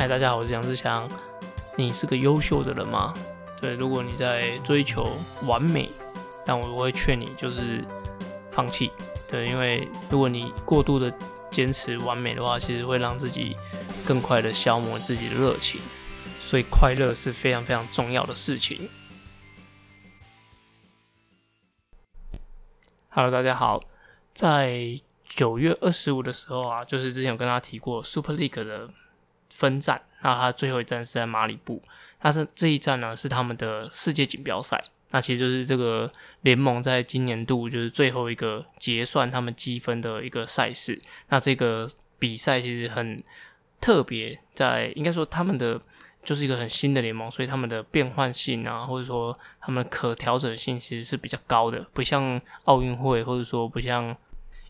嗨，大家好，我是杨志强。你是个优秀的人吗？对，如果你在追求完美，但我会劝你就是放弃。对，因为如果你过度的坚持完美的话，其实会让自己更快的消磨自己的热情。所以快乐是非常非常重要的事情。Hello，大家好，在九月二十五的时候啊，就是之前有跟大家提过 Super League 的分站，那它最后一站是在马里布，那是这一站呢是他们的世界锦标赛，那其实就是这个联盟在今年度就是最后一个结算他们积分的一个赛事。那这个比赛其实很特别，在应该说他们的就是一个很新的联盟，所以他们的变换性啊，或者说他们可调整性其实是比较高的，不像奥运会，或者说不像。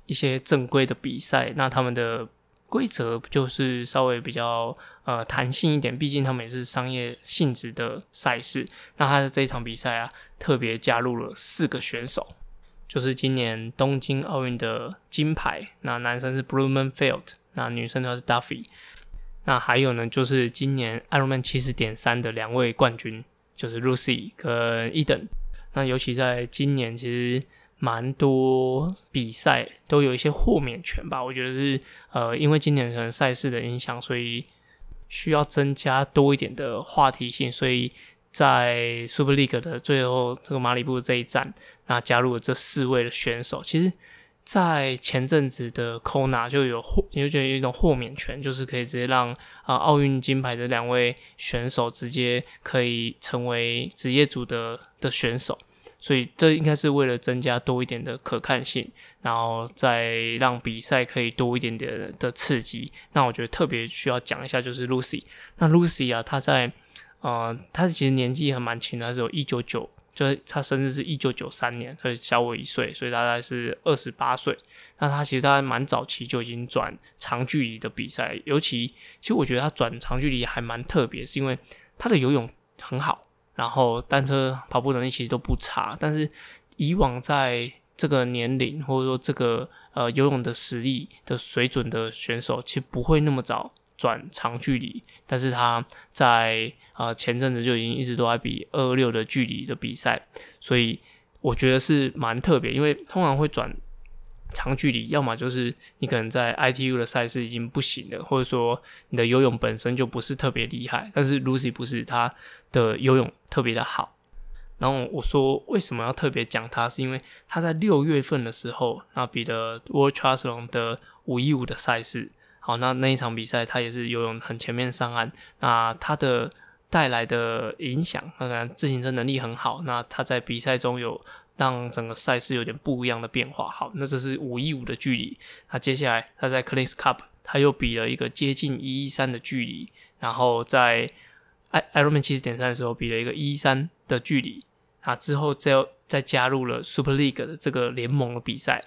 一些正规的比赛，那他们的规则就是稍微比较呃弹性一点，毕竟他们也是商业性质的赛事。那他的这一场比赛啊，特别加入了四个选手，就是今年东京奥运的金牌。那男生是 Blumenfeld，那女生的话是 Duffy。那还有呢，就是今年 Ironman 七十点三的两位冠军，就是 Lucy 跟 Eden。那尤其在今年，其实。蛮多比赛都有一些豁免权吧，我觉得是呃，因为今年可能赛事的影响，所以需要增加多一点的话题性，所以在 Super League 的最后这个马里布这一站，那加入了这四位的选手。其实，在前阵子的 Kona 就有豁，就觉得有一种豁免权，就是可以直接让啊奥运金牌的两位选手直接可以成为职业组的的选手。所以这应该是为了增加多一点的可看性，然后再让比赛可以多一点点的刺激。那我觉得特别需要讲一下就是 Lucy。那 Lucy 啊，她在呃，她其实年纪还蛮轻的，她是有一九九，就是她生日是一九九三年，所以小我一岁，所以大概是二十八岁。那她其实大概蛮早期就已经转长距离的比赛，尤其其实我觉得她转长距离还蛮特别，是因为她的游泳很好。然后单车、跑步能力其实都不差，但是以往在这个年龄或者说这个呃游泳的实力的水准的选手，其实不会那么早转长距离。但是他在啊前阵子就已经一直都在比二二六的距离的比赛，所以我觉得是蛮特别，因为通常会转。长距离，要么就是你可能在 ITU 的赛事已经不行了，或者说你的游泳本身就不是特别厉害。但是 Lucy 不是，她的游泳特别的好。然后我说为什么要特别讲她，是因为她在六月份的时候，那比的 World Triathlon 的五一五的赛事，好，那那一场比赛她也是游泳很前面上岸。那她的带来的影响，当然自行车能力很好。那她在比赛中有。让整个赛事有点不一样的变化。好，那这是五一五的距离。那接下来他在 c l i n s Cup，他又比了一个接近一一三的距离。然后在 i Ironman 七十点三的时候比了一个一一三的距离。啊，之后再再加入了 Super League 的这个联盟的比赛。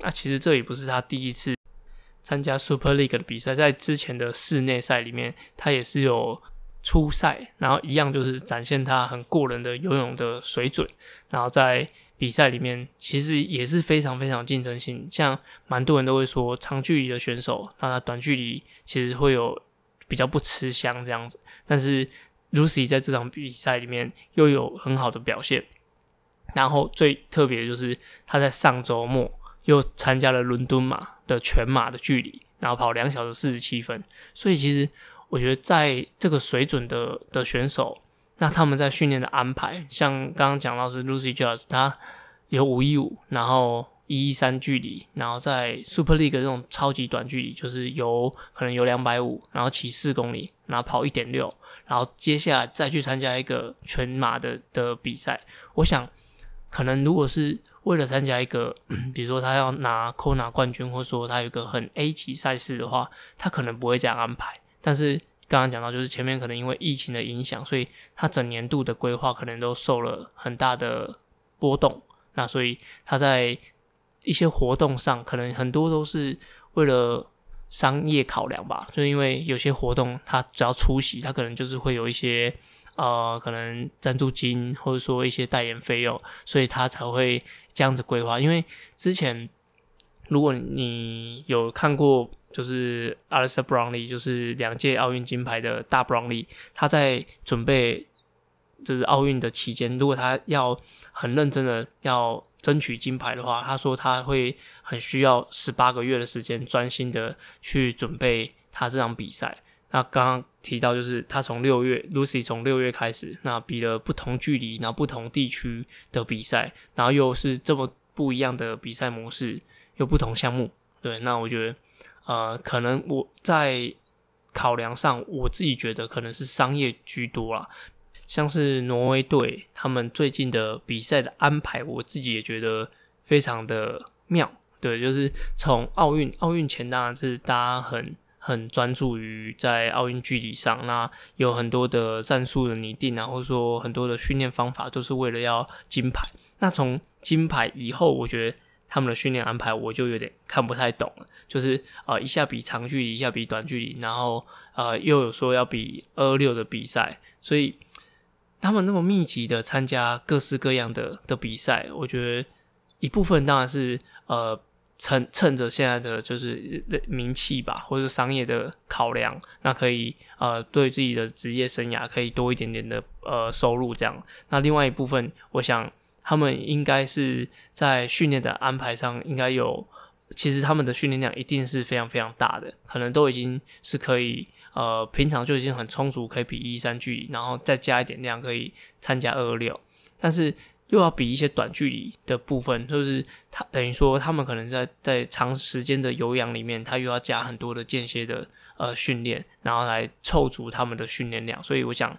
那其实这也不是他第一次参加 Super League 的比赛，在之前的室内赛里面，他也是有。初赛，然后一样就是展现他很过人的游泳的水准，然后在比赛里面其实也是非常非常竞争性。像蛮多人都会说，长距离的选手，那他短距离其实会有比较不吃香这样子。但是 Lucy 在这场比赛里面又有很好的表现，然后最特别的就是他在上周末又参加了伦敦马的全马的距离，然后跑两小时四十七分，所以其实。我觉得在这个水准的的选手，那他们在训练的安排，像刚刚讲到是 Lucy Jones，他有五一五，然后一一三距离，然后在 Super League 这种超级短距离，就是有可能有两百五，然后骑四公里，然后跑一点六，然后接下来再去参加一个全马的的比赛。我想，可能如果是为了参加一个，比如说他要拿 Kona 冠军，或者说他有一个很 A 级赛事的话，他可能不会这样安排。但是刚刚讲到，就是前面可能因为疫情的影响，所以他整年度的规划可能都受了很大的波动。那所以他在一些活动上，可能很多都是为了商业考量吧。就因为有些活动他只要出席，他可能就是会有一些呃可能赞助金或者说一些代言费用，所以他才会这样子规划。因为之前如果你有看过，就是 a l i s t a Brownlee，就是两届奥运金牌的大 Brownlee，他在准备就是奥运的期间，如果他要很认真的要争取金牌的话，他说他会很需要十八个月的时间，专心的去准备他这场比赛。那刚刚提到，就是他从六月，Lucy 从六月开始，那比了不同距离，然后不同地区的比赛，然后又是这么不一样的比赛模式，又不同项目。对，那我觉得，呃，可能我在考量上，我自己觉得可能是商业居多啦。像是挪威队他们最近的比赛的安排，我自己也觉得非常的妙。对，就是从奥运奥运前，当然是大家很。很专注于在奥运距离上，那有很多的战术的拟定啊，或者说很多的训练方法，都是为了要金牌。那从金牌以后，我觉得他们的训练安排我就有点看不太懂了。就是呃，一下比长距离，一下比短距离，然后呃，又有说要比二六的比赛，所以他们那么密集的参加各式各样的的比赛，我觉得一部分当然是呃。趁趁着现在的就是名气吧，或者是商业的考量，那可以呃对自己的职业生涯可以多一点点的呃收入这样。那另外一部分，我想他们应该是在训练的安排上，应该有其实他们的训练量一定是非常非常大的，可能都已经是可以呃平常就已经很充足，可以比一三距离，然后再加一点量可以参加二二六，但是。又要比一些短距离的部分，就是他等于说他们可能在在长时间的有氧里面，他又要加很多的间歇的呃训练，然后来凑足他们的训练量。所以我想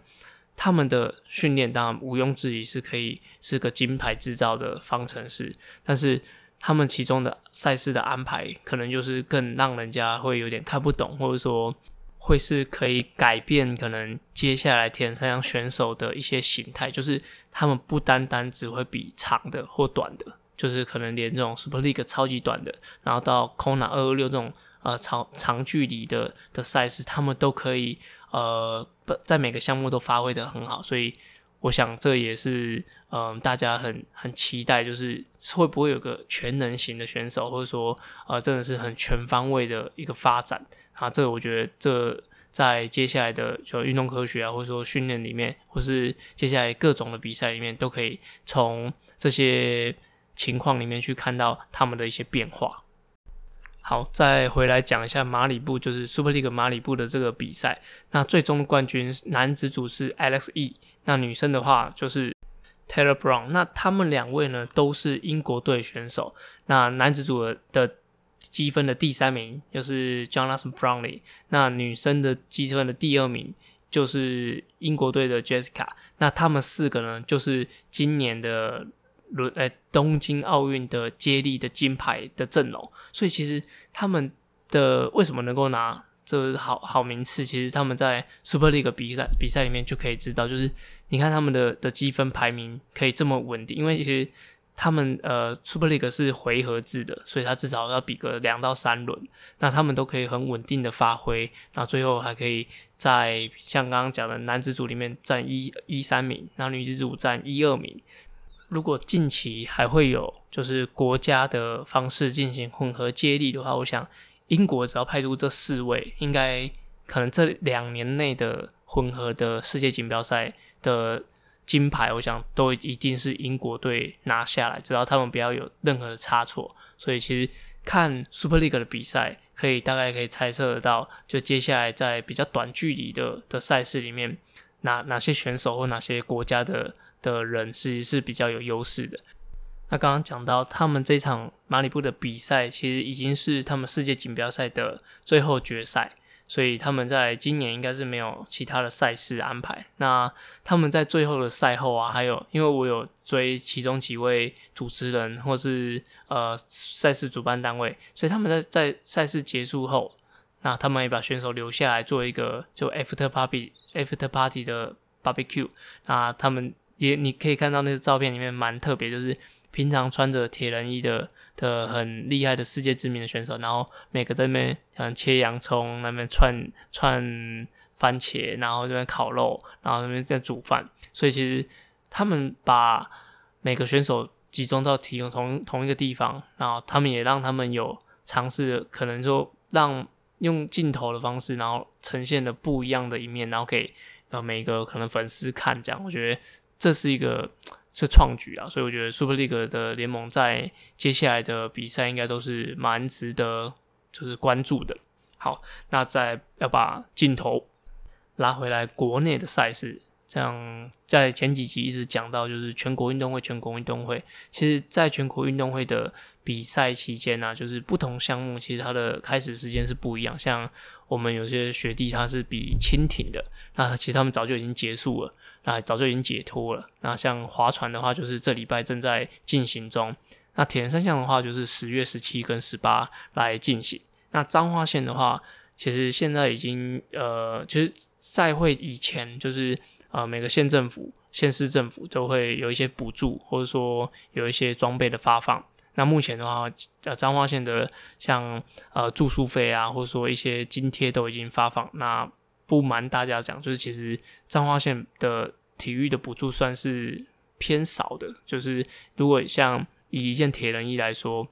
他们的训练当然毋庸置疑是可以是个金牌制造的方程式，但是他们其中的赛事的安排，可能就是更让人家会有点看不懂，或者说。会是可以改变可能接下来田三项选手的一些形态，就是他们不单单只会比长的或短的，就是可能连这种 Super League 超级短的，然后到 Kona 二二六这种呃长长距离的的赛事，他们都可以呃在每个项目都发挥的很好，所以。我想这也是嗯，大家很很期待，就是会不会有个全能型的选手，或者说呃，真的是很全方位的一个发展啊。这我觉得这在接下来的就运动科学啊，或者说训练里面，或是接下来各种的比赛里面，都可以从这些情况里面去看到他们的一些变化。好，再回来讲一下马里布，就是 Super League 马里布的这个比赛。那最终的冠军男子组是 Alex E。那女生的话就是 Taylor Brown，那他们两位呢都是英国队选手。那男子组的积分的第三名就是 Jonathan Brownlee，那女生的积分的第二名就是英国队的 Jessica。那他们四个呢，就是今年的伦呃东京奥运的接力的金牌的阵容。所以其实他们的为什么能够拿？这好好名次，其实他们在 Super League 比赛比赛里面就可以知道，就是你看他们的的积分排名可以这么稳定，因为其实他们呃 Super League 是回合制的，所以他至少要比个两到三轮，那他们都可以很稳定的发挥，那最后还可以在像刚刚讲的男子组里面占一一三名，然后女子组占一二名。如果近期还会有就是国家的方式进行混合接力的话，我想。英国只要派出这四位，应该可能这两年内的混合的世界锦标赛的金牌，我想都一定是英国队拿下来，只要他们不要有任何的差错。所以其实看 Super League 的比赛，可以大概可以猜测得到，就接下来在比较短距离的的赛事里面，哪哪些选手或哪些国家的的人其实是比较有优势的。那刚刚讲到，他们这场马里布的比赛，其实已经是他们世界锦标赛的最后决赛，所以他们在今年应该是没有其他的赛事安排。那他们在最后的赛后啊，还有因为我有追其中几位主持人或是呃赛事主办单位，所以他们在在赛事结束后，那他们也把选手留下来做一个就 after party after party 的 barbecue。那他们也你可以看到那些照片里面蛮特别，就是。平常穿着铁人衣的的很厉害的世界知名的选手，然后每个在那边像切洋葱，那边串串番茄，然后这边烤肉，然后那边在煮饭。所以其实他们把每个选手集中到提供同同一个地方，然后他们也让他们有尝试，可能说让用镜头的方式，然后呈现的不一样的一面，然后给呃每个可能粉丝看，这样我觉得这是一个 是创举啊，所以我觉得 Super League 的联盟在接下来的比赛应该都是蛮值得就是关注的。好，那再要把镜头拉回来国内的赛事。像在前几集一直讲到，就是全国运动会，全国运动会，其实在全国运动会的比赛期间呢，就是不同项目其实它的开始时间是不一样。像我们有些学弟他是比轻艇的，那其实他们早就已经结束了，那早就已经解脱了。那像划船的话，就是这礼拜正在进行中。那铁人三项的话，就是十月十七跟十八来进行。那彰化县的话，其实现在已经呃，其实赛会以前就是。呃，每个县政府、县市政府都会有一些补助，或者说有一些装备的发放。那目前的话，呃，彰化县的像呃住宿费啊，或者说一些津贴都已经发放。那不瞒大家讲，就是其实彰化县的体育的补助算是偏少的。就是如果像以一件铁人衣来说，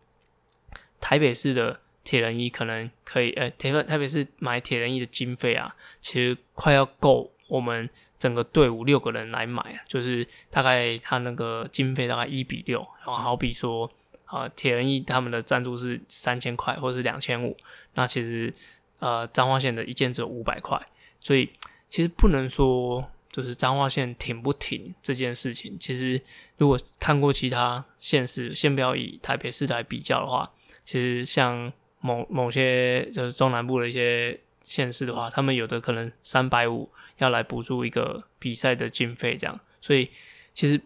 台北市的铁人衣可能可以，呃，台北台北市买铁人衣的经费啊，其实快要够我们。整个队伍六个人来买，就是大概他那个经费大概一比六，然后好比说，呃，铁人一他们的赞助是三千块或者是两千五，那其实呃彰化县的一件只有五百块，所以其实不能说就是彰化县挺不挺这件事情。其实如果看过其他县市，先不要以台北市来比较的话，其实像某某些就是中南部的一些县市的话，他们有的可能三百五。要来补助一个比赛的经费，这样，所以其实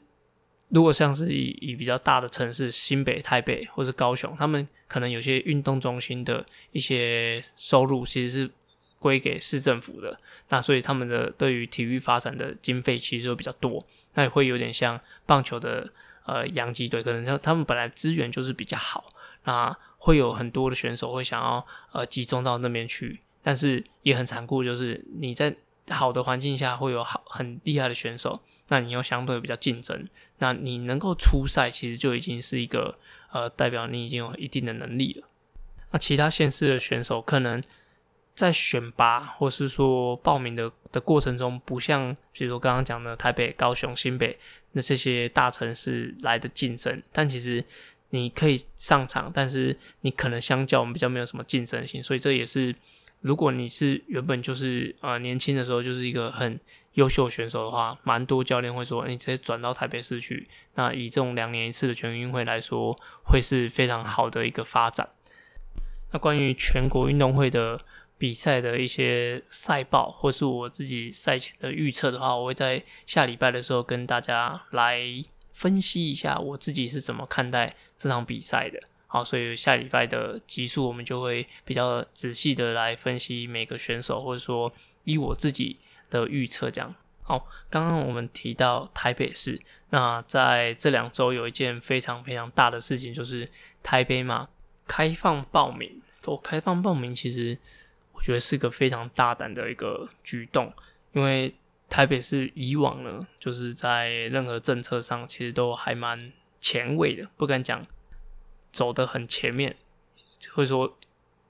如果像是以以比较大的城市，新北、台北或是高雄，他们可能有些运动中心的一些收入其实是归给市政府的，那所以他们的对于体育发展的经费其实就比较多，那也会有点像棒球的呃洋基队，可能他他们本来资源就是比较好，那会有很多的选手会想要呃集中到那边去，但是也很残酷，就是你在好的环境下会有好很厉害的选手，那你又相对比较竞争，那你能够出赛，其实就已经是一个呃代表你已经有一定的能力了。那其他县市的选手可能在选拔或是说报名的的过程中，不像比如说刚刚讲的台北、高雄、新北那这些大城市来的竞争，但其实你可以上场，但是你可能相较我们比较没有什么竞争性，所以这也是。如果你是原本就是呃年轻的时候就是一个很优秀选手的话，蛮多教练会说你直接转到台北市去。那以这种两年一次的全运会来说，会是非常好的一个发展。那关于全国运动会的比赛的一些赛报，或是我自己赛前的预测的话，我会在下礼拜的时候跟大家来分析一下我自己是怎么看待这场比赛的。好，所以下礼拜的集数我们就会比较仔细的来分析每个选手，或者说以我自己的预测这样。好，刚刚我们提到台北市，那在这两周有一件非常非常大的事情，就是台北马开放报名。我开放报名，其实我觉得是个非常大胆的一个举动，因为台北市以往呢，就是在任何政策上其实都还蛮前卫的，不敢讲。走得很前面，或者说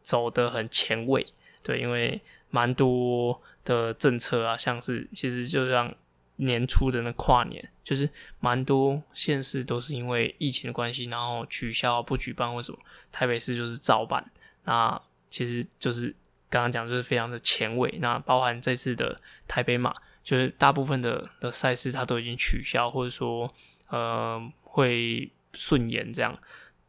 走得很前卫，对，因为蛮多的政策啊，像是其实就像年初的那跨年，就是蛮多县市都是因为疫情的关系，然后取消不举办，或什么？台北市就是照办，那其实就是刚刚讲就是非常的前卫，那包含这次的台北马，就是大部分的的赛事它都已经取消，或者说呃会顺延这样。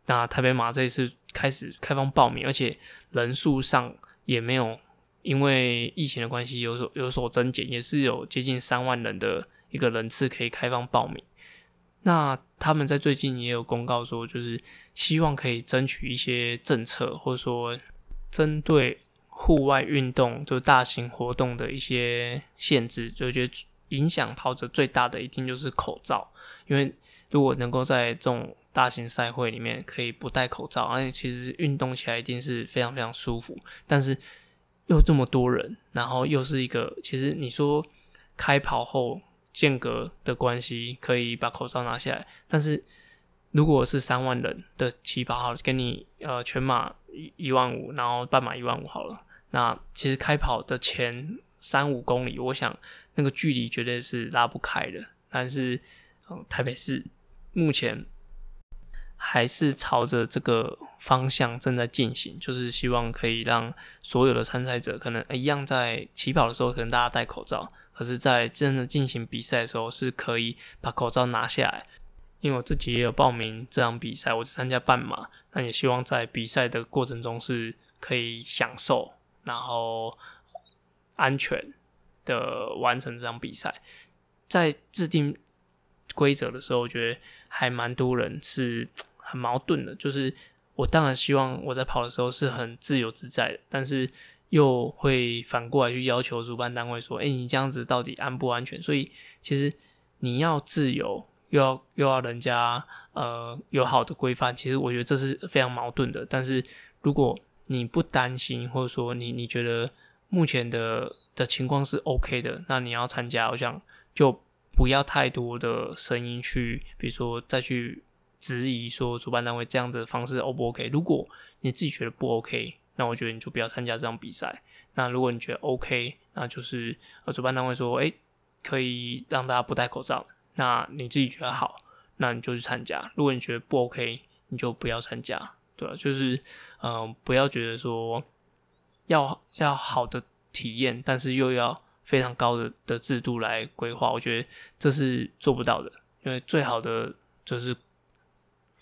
那台北马这一次开始开放报名，而且人数上也没有因为疫情的关系有所有所增减，也是有接近三万人的一个人次可以开放报名。那他们在最近也有公告说，就是希望可以争取一些政策，或者说针对户外运动就大型活动的一些限制，就觉得影响跑者最大的一定就是口罩，因为如果能够在这种大型赛会里面可以不戴口罩，而且其实运动起来一定是非常非常舒服。但是又这么多人，然后又是一个，其实你说开跑后间隔的关系可以把口罩拿下来，但是如果是三万人的起跑，好，给你呃全马一一万五，然后半马一万五好了。那其实开跑的前三五公里，我想那个距离绝对是拉不开的。但是，嗯，台北市目前还是朝着这个方向正在进行，就是希望可以让所有的参赛者可能一样在起跑的时候，可能大家戴口罩，可是，在真的进行比赛的时候，是可以把口罩拿下来。因为我自己也有报名这场比赛，我是参加半马，那也希望在比赛的过程中是可以享受，然后安全的完成这场比赛。在制定规则的时候，我觉得还蛮多人是矛盾的，就是我当然希望我在跑的时候是很自由自在的，但是又会反过来去要求主办单位说：“哎，你这样子到底安不安全？”所以其实你要自由。又要又要人家呃有好的规范，其实我觉得这是非常矛盾的。但是如果你不担心，或者说你你觉得目前的的情况是 OK 的，那你要参加，我想就不要太多的声音去，比如说再去质疑说主办单位这样子的方式 O 不 OK？如果你自己觉得不 OK，那我觉得你就不要参加这场比赛。那如果你觉得 OK，那就是呃主办单位说，哎，可以让大家不戴口罩。那你自己觉得好，那你就去参加。如果你觉得不 OK，你就不要参加，对？就是，嗯，不要觉得说要要好的体验，但是又要非常高的的制度来规划，我觉得这是做不到的。因为最好的就是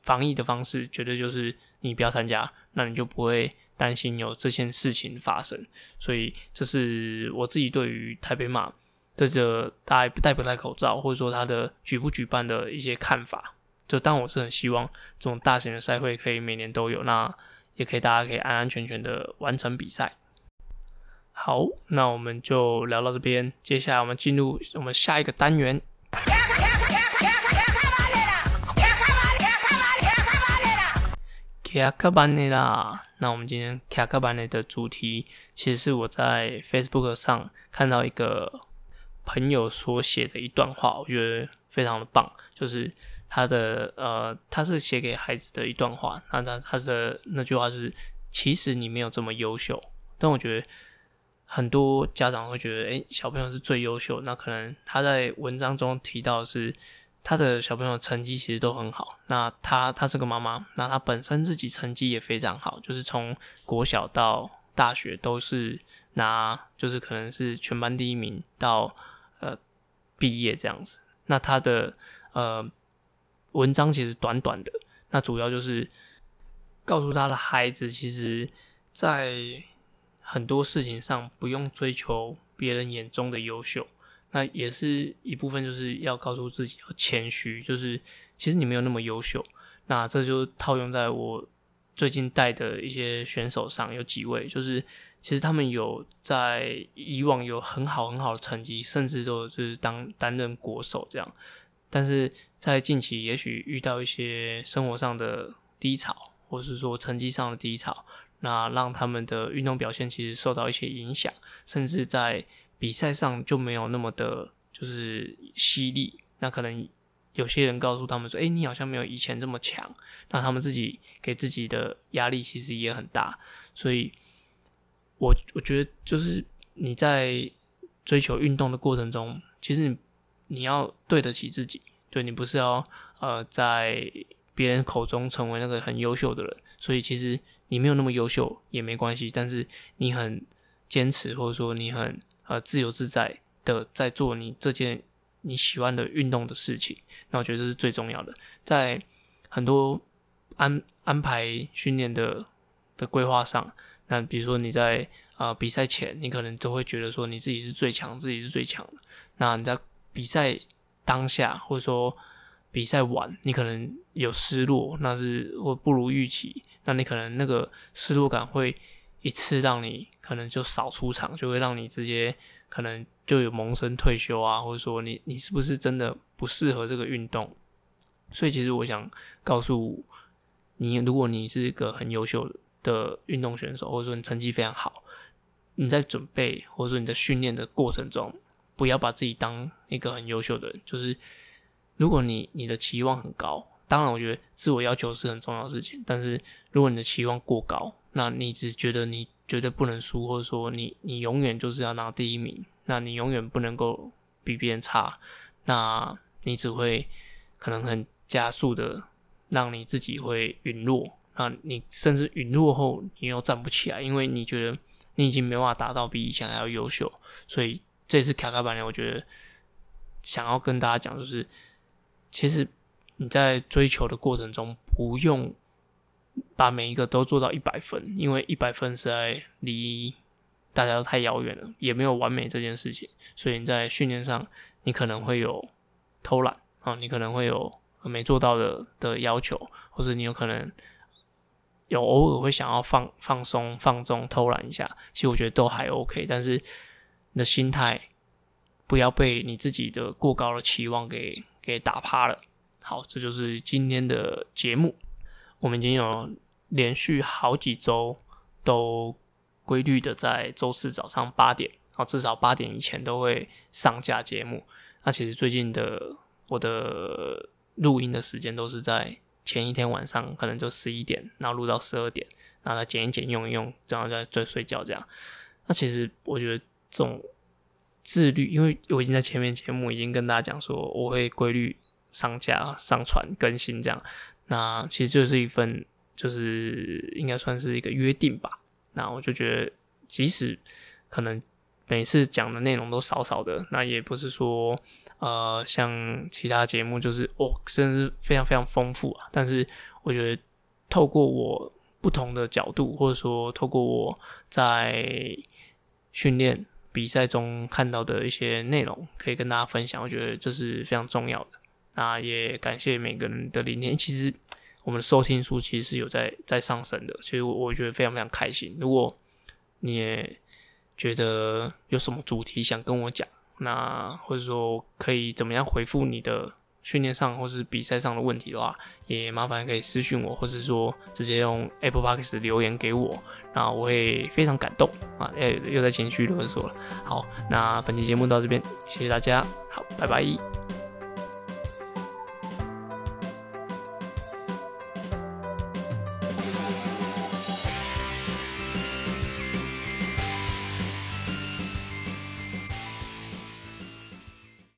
防疫的方式，绝对就是你不要参加，那你就不会担心有这件事情发生。所以，这是我自己对于台北马。这个戴戴不戴口罩，或者说他的举不举办的一些看法，就当我是很希望这种大型的赛会可以每年都有，那也可以大家可以安安全全的完成比赛。好，那我们就聊到这边，接下来我们进入我们下一个单元。卡克班尼啦，那我们今天卡克班尼的主题，其实是我在 Facebook 上看到一个。朋友所写的一段话，我觉得非常的棒，就是他的呃，他是写给孩子的一段话。那他他的那句话是：其实你没有这么优秀。但我觉得很多家长会觉得，诶，小朋友是最优秀。那可能他在文章中提到是他的小朋友成绩其实都很好。那他他是个妈妈，那他本身自己成绩也非常好，就是从国小到大学都是拿，就是可能是全班第一名到。呃，毕业这样子，那他的呃文章其实短短的，那主要就是告诉他的孩子，其实，在很多事情上不用追求别人眼中的优秀，那也是一部分，就是要告诉自己要谦虚，就是其实你没有那么优秀，那这就套用在我最近带的一些选手上，有几位就是。其实他们有在以往有很好很好的成绩，甚至都是当担任国手这样，但是在近期也许遇到一些生活上的低潮，或是说成绩上的低潮，那让他们的运动表现其实受到一些影响，甚至在比赛上就没有那么的，就是犀利。那可能有些人告诉他们说：“哎，你好像没有以前这么强。”那他们自己给自己的压力其实也很大，所以。我我觉得就是你在追求运动的过程中，其实你你要对得起自己，对你不是要呃在别人口中成为那个很优秀的人，所以其实你没有那么优秀也没关系，但是你很坚持或者说你很呃自由自在的在做你这件你喜欢的运动的事情，那我觉得这是最重要的，在很多安安排训练的的规划上。那比如说你在啊比赛前，你可能都会觉得说你自己是最强，自己是最强的。那你在比赛当下，或者说比赛完，你可能有失落，那是或不如预期，那你可能那个失落感会一次让你可能就少出场，就会让你直接可能就有萌生退休啊，或者说你你是不是真的不适合这个运动？所以其实我想告诉你，如果你是一个很优秀的。运动选手，或者说你成绩非常好，你在准备或者说你在训练的过程中，不要把自己当一个很优秀的人。就是如果你你的期望很高，当然，我觉得自我要求是很重要的事情，但是如果你的期望过高，那你只觉得你绝对不能输，或者说你你永远就是要拿第一名，那你永远不能够比别人差，那你只会可能很加速的让你自己会陨落，那你甚至陨落后你又站不起来，因为你觉得你已经没办法达到比以前还要优秀，所以这次卡卡板呢，我觉得想要跟大家讲就是，其实你在追求的过程中不用。把每一个都做到一百分，因为一百分实在离大家都太遥远了，也没有完美这件事情。所以你在训练上，你可能会有偷懒啊，你可能会有没做到的的要求，或者你有可能有偶尔会想要放放松、放纵、偷懒一下。其实我觉得都还 OK，但是你的心态不要被你自己的过高的期望给给打趴了。好，这就是今天的节目。我们已经有连续好几周都规律的在周四早上八点，哦，至少八点以前都会上架节目。那其实最近的我的录音的时间都是在前一天晚上，可能就十一点，然后录到十二点，然后再剪一剪用一用，然后再再睡觉这样。那其实我觉得这种自律，因为我已经在前面节目已经跟大家讲说，我会规律上架、上传、更新这样。那其实就是一份，就是应该算是一个约定吧。那我就觉得，即使可能每次讲的内容都少少的，那也不是说，呃，像其他节目就是哦，真的是非常非常丰富啊。但是我觉得，透过我不同的角度，或者说透过我在训练比赛中看到的一些内容，可以跟大家分享，我觉得这是非常重要的。那也感谢每个人的聆听。其实我们的收听数其实是有在在上升的，所以我我觉得非常非常开心。如果你也觉得有什么主题想跟我讲，那或者说可以怎么样回复你的训练上或是比赛上的问题的话，也麻烦可以私信我，或者说直接用 Apple Podcast 留言给我，那我会非常感动啊！诶，又在情绪勒索了。好，那本期节目到这边，谢谢大家，好，拜拜。